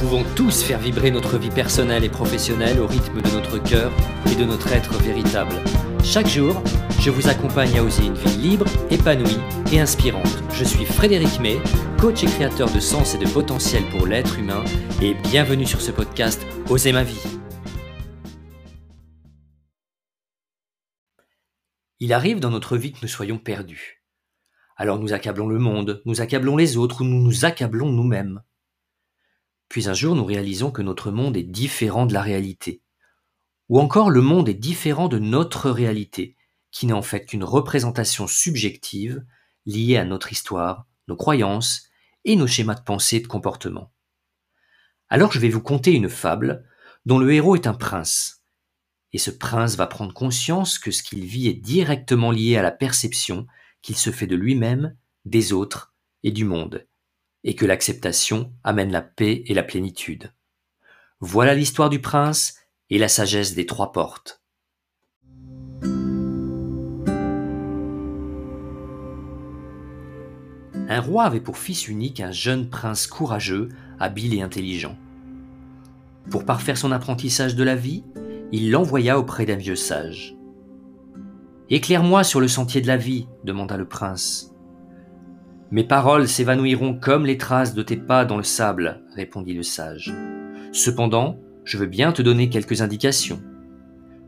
pouvons tous faire vibrer notre vie personnelle et professionnelle au rythme de notre cœur et de notre être véritable. Chaque jour, je vous accompagne à oser une vie libre, épanouie et inspirante. Je suis Frédéric May, coach et créateur de sens et de potentiel pour l'être humain, et bienvenue sur ce podcast Oser ma vie. Il arrive dans notre vie que nous soyons perdus. Alors nous accablons le monde, nous accablons les autres ou nous nous accablons nous-mêmes. Puis un jour nous réalisons que notre monde est différent de la réalité. Ou encore le monde est différent de notre réalité, qui n'est en fait qu'une représentation subjective liée à notre histoire, nos croyances et nos schémas de pensée et de comportement. Alors je vais vous conter une fable dont le héros est un prince. Et ce prince va prendre conscience que ce qu'il vit est directement lié à la perception qu'il se fait de lui-même, des autres et du monde et que l'acceptation amène la paix et la plénitude. Voilà l'histoire du prince et la sagesse des trois portes. Un roi avait pour fils unique un jeune prince courageux, habile et intelligent. Pour parfaire son apprentissage de la vie, il l'envoya auprès d'un vieux sage. Éclaire-moi sur le sentier de la vie, demanda le prince. Mes paroles s'évanouiront comme les traces de tes pas dans le sable, répondit le sage. Cependant, je veux bien te donner quelques indications.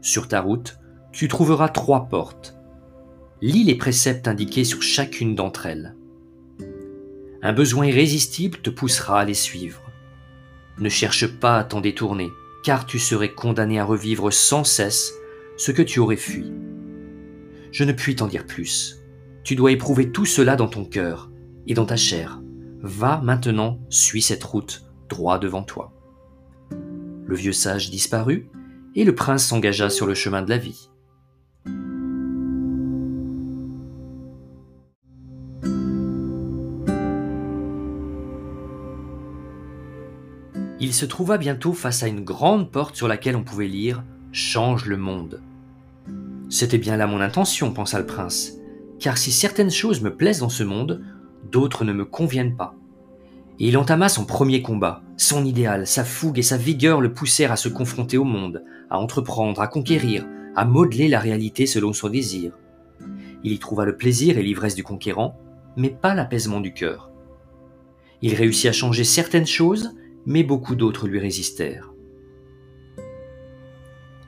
Sur ta route, tu trouveras trois portes. Lis les préceptes indiqués sur chacune d'entre elles. Un besoin irrésistible te poussera à les suivre. Ne cherche pas à t'en détourner, car tu serais condamné à revivre sans cesse ce que tu aurais fui. Je ne puis t'en dire plus. Tu dois éprouver tout cela dans ton cœur, et dans ta chair. Va maintenant, suis cette route droit devant toi. Le vieux sage disparut, et le prince s'engagea sur le chemin de la vie. Il se trouva bientôt face à une grande porte sur laquelle on pouvait lire Change le monde. C'était bien là mon intention, pensa le prince, car si certaines choses me plaisent dans ce monde, d'autres ne me conviennent pas. Et il entama son premier combat. Son idéal, sa fougue et sa vigueur le poussèrent à se confronter au monde, à entreprendre, à conquérir, à modeler la réalité selon son désir. Il y trouva le plaisir et l'ivresse du conquérant, mais pas l'apaisement du cœur. Il réussit à changer certaines choses, mais beaucoup d'autres lui résistèrent.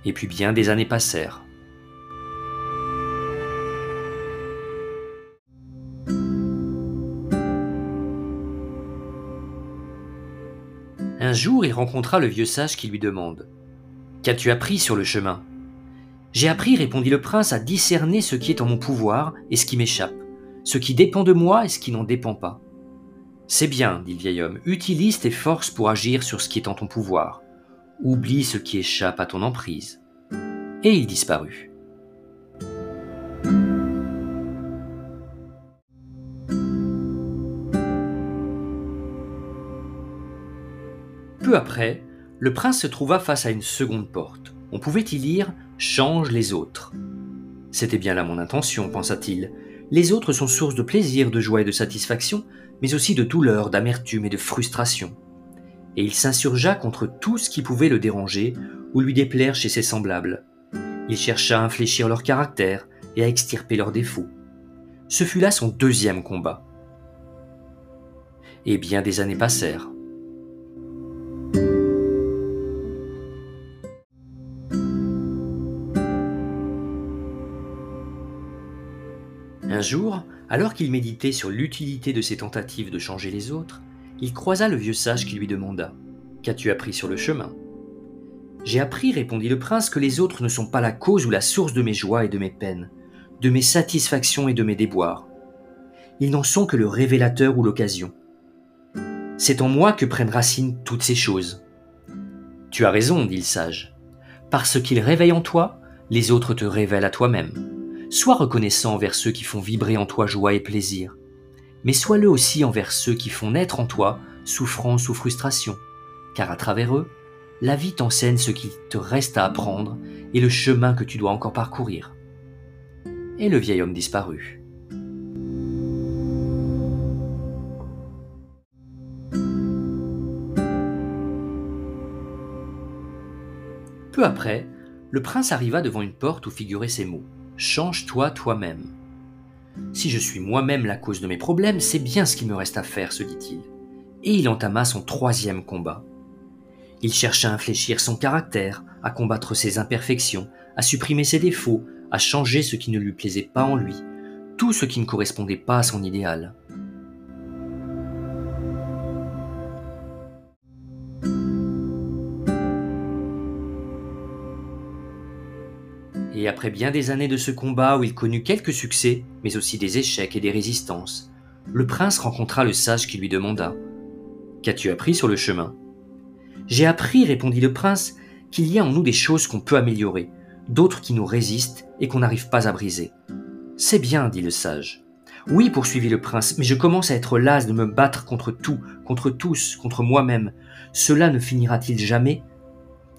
Et puis bien des années passèrent. Un jour, il rencontra le vieux sage qui lui demande Qu'as-tu appris sur le chemin? J'ai appris, répondit le prince, à discerner ce qui est en mon pouvoir et ce qui m'échappe, ce qui dépend de moi et ce qui n'en dépend pas. C'est bien, dit le vieil homme, utilise tes forces pour agir sur ce qui est en ton pouvoir. Oublie ce qui échappe à ton emprise. Et il disparut. Peu après, le prince se trouva face à une seconde porte. On pouvait y lire Change les autres. C'était bien là mon intention, pensa-t-il. Les autres sont source de plaisir, de joie et de satisfaction, mais aussi de douleur, d'amertume et de frustration. Et il s'insurgea contre tout ce qui pouvait le déranger ou lui déplaire chez ses semblables. Il chercha à infléchir leur caractère et à extirper leurs défauts. Ce fut là son deuxième combat. Et bien des années passèrent. Un jour, alors qu'il méditait sur l'utilité de ses tentatives de changer les autres, il croisa le vieux sage qui lui demanda Qu'as-tu appris sur le chemin J'ai appris, répondit le prince, que les autres ne sont pas la cause ou la source de mes joies et de mes peines, de mes satisfactions et de mes déboires. Ils n'en sont que le révélateur ou l'occasion. C'est en moi que prennent racine toutes ces choses. Tu as raison, dit le sage. Parce qu'ils réveillent en toi, les autres te révèlent à toi-même. Sois reconnaissant envers ceux qui font vibrer en toi joie et plaisir, mais sois-le aussi envers ceux qui font naître en toi souffrance ou frustration, car à travers eux, la vie t'enseigne ce qu'il te reste à apprendre et le chemin que tu dois encore parcourir. Et le vieil homme disparut. Peu après, le prince arriva devant une porte où figuraient ces mots Change-toi toi-même. Si je suis moi-même la cause de mes problèmes, c'est bien ce qu'il me reste à faire, se dit-il. Et il entama son troisième combat. Il chercha à infléchir son caractère, à combattre ses imperfections, à supprimer ses défauts, à changer ce qui ne lui plaisait pas en lui, tout ce qui ne correspondait pas à son idéal. Et après bien des années de ce combat où il connut quelques succès, mais aussi des échecs et des résistances, le prince rencontra le sage qui lui demanda Qu'as-tu appris sur le chemin J'ai appris, répondit le prince, qu'il y a en nous des choses qu'on peut améliorer, d'autres qui nous résistent et qu'on n'arrive pas à briser. C'est bien, dit le sage. Oui, poursuivit le prince, mais je commence à être las de me battre contre tout, contre tous, contre moi-même. Cela ne finira-t-il jamais?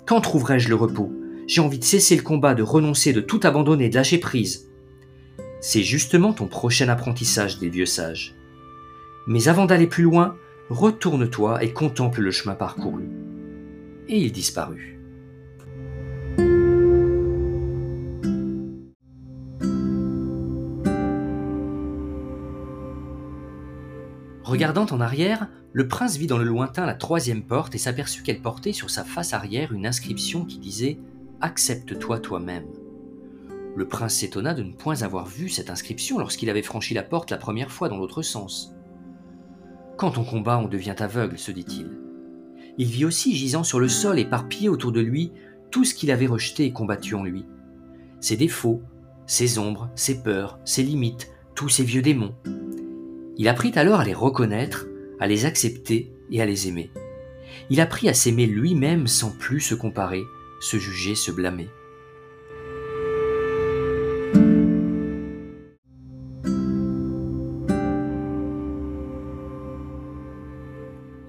Quand trouverai-je le repos? J'ai envie de cesser le combat, de renoncer, de tout abandonner, de lâcher prise. C'est justement ton prochain apprentissage, le vieux sage. Mais avant d'aller plus loin, retourne-toi et contemple le chemin parcouru. Et il disparut. Regardant en arrière, le prince vit dans le lointain la troisième porte et s'aperçut qu'elle portait sur sa face arrière une inscription qui disait Accepte-toi toi-même. Le prince s'étonna de ne point avoir vu cette inscription lorsqu'il avait franchi la porte la première fois dans l'autre sens. Quand on combat, on devient aveugle, se dit-il. Il vit aussi gisant sur le sol, éparpillé autour de lui, tout ce qu'il avait rejeté et combattu en lui. Ses défauts, ses ombres, ses peurs, ses limites, tous ses vieux démons. Il apprit alors à les reconnaître, à les accepter et à les aimer. Il apprit à s'aimer lui-même sans plus se comparer, se juger, se blâmer.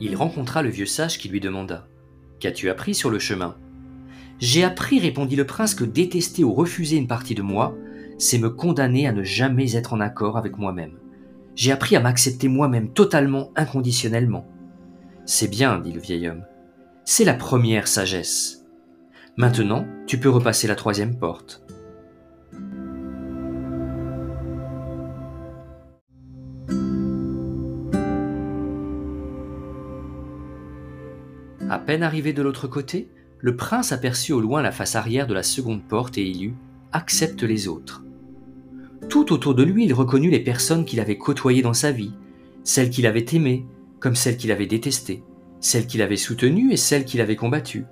Il rencontra le vieux sage qui lui demanda Qu'as-tu appris sur le chemin J'ai appris, répondit le prince, que détester ou refuser une partie de moi, c'est me condamner à ne jamais être en accord avec moi-même j'ai appris à m'accepter moi-même totalement, inconditionnellement. C'est bien, dit le vieil homme. C'est la première sagesse. Maintenant, tu peux repasser la troisième porte. À peine arrivé de l'autre côté, le prince aperçut au loin la face arrière de la seconde porte et il lut Accepte les autres. Tout autour de lui, il reconnut les personnes qu'il avait côtoyées dans sa vie, celles qu'il avait aimées, comme celles qu'il avait détestées, celles qu'il avait soutenues et celles qu'il avait combattues.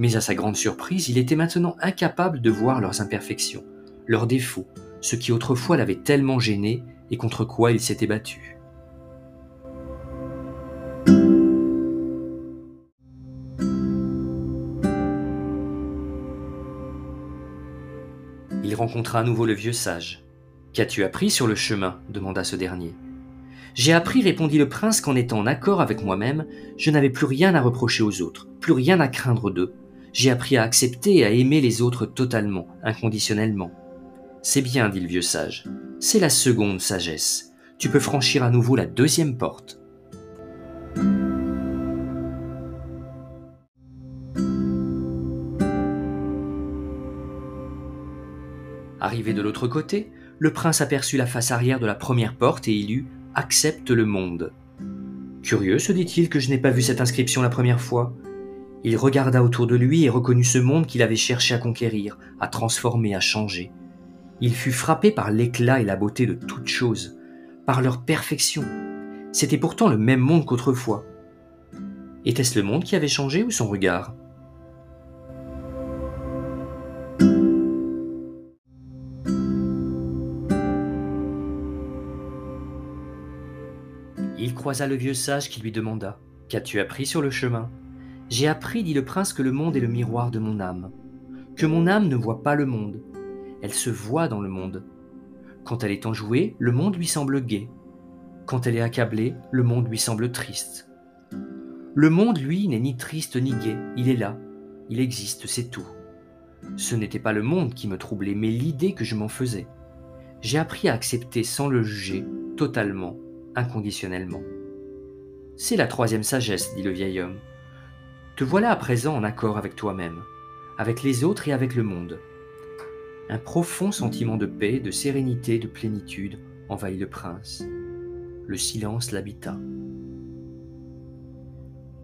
Mais à sa grande surprise, il était maintenant incapable de voir leurs imperfections, leurs défauts, ce qui autrefois l'avait tellement gêné et contre quoi il s'était battu. Il rencontra à nouveau le vieux sage. Qu'as-tu appris sur le chemin? demanda ce dernier. J'ai appris, répondit le prince, qu'en étant en accord avec moi-même, je n'avais plus rien à reprocher aux autres, plus rien à craindre d'eux. J'ai appris à accepter et à aimer les autres totalement, inconditionnellement. C'est bien, dit le vieux sage. C'est la seconde sagesse. Tu peux franchir à nouveau la deuxième porte. Arrivé de l'autre côté, le prince aperçut la face arrière de la première porte et il lut Accepte le monde. Curieux, se dit-il, que je n'ai pas vu cette inscription la première fois. Il regarda autour de lui et reconnut ce monde qu'il avait cherché à conquérir, à transformer, à changer. Il fut frappé par l'éclat et la beauté de toutes choses, par leur perfection. C'était pourtant le même monde qu'autrefois. Était-ce le monde qui avait changé ou son regard? Il croisa le vieux sage qui lui demanda Qu'as-tu appris sur le chemin? J'ai appris, dit le prince, que le monde est le miroir de mon âme, que mon âme ne voit pas le monde, elle se voit dans le monde. Quand elle est enjouée, le monde lui semble gai. Quand elle est accablée, le monde lui semble triste. Le monde, lui, n'est ni triste ni gai, il est là, il existe, c'est tout. Ce n'était pas le monde qui me troublait, mais l'idée que je m'en faisais. J'ai appris à accepter sans le juger, totalement, inconditionnellement. C'est la troisième sagesse, dit le vieil homme. Te voilà à présent en accord avec toi-même. avec les autres et avec le monde. Un profond sentiment de paix, de sérénité, de plénitude envahit le prince. Le silence l'habita.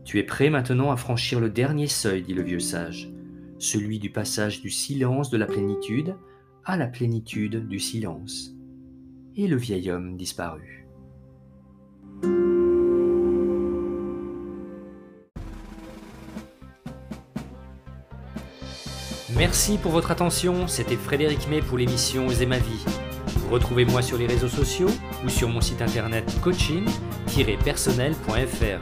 Tu es prêt maintenant à franchir le dernier seuil, dit le vieux sage, celui du passage du silence de la plénitude à la plénitude du silence. Et le vieil homme disparut. Merci pour votre attention, c'était Frédéric May pour l'émission Oser ma vie. Retrouvez-moi sur les réseaux sociaux ou sur mon site internet coaching-personnel.fr.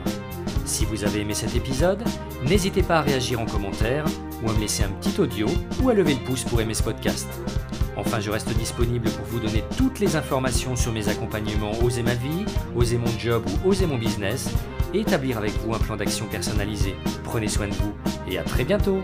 Si vous avez aimé cet épisode, n'hésitez pas à réagir en commentaire ou à me laisser un petit audio ou à lever le pouce pour aimer ce podcast. Enfin, je reste disponible pour vous donner toutes les informations sur mes accompagnements Oser ma vie, Oser mon job ou Oser mon business et établir avec vous un plan d'action personnalisé. Prenez soin de vous et à très bientôt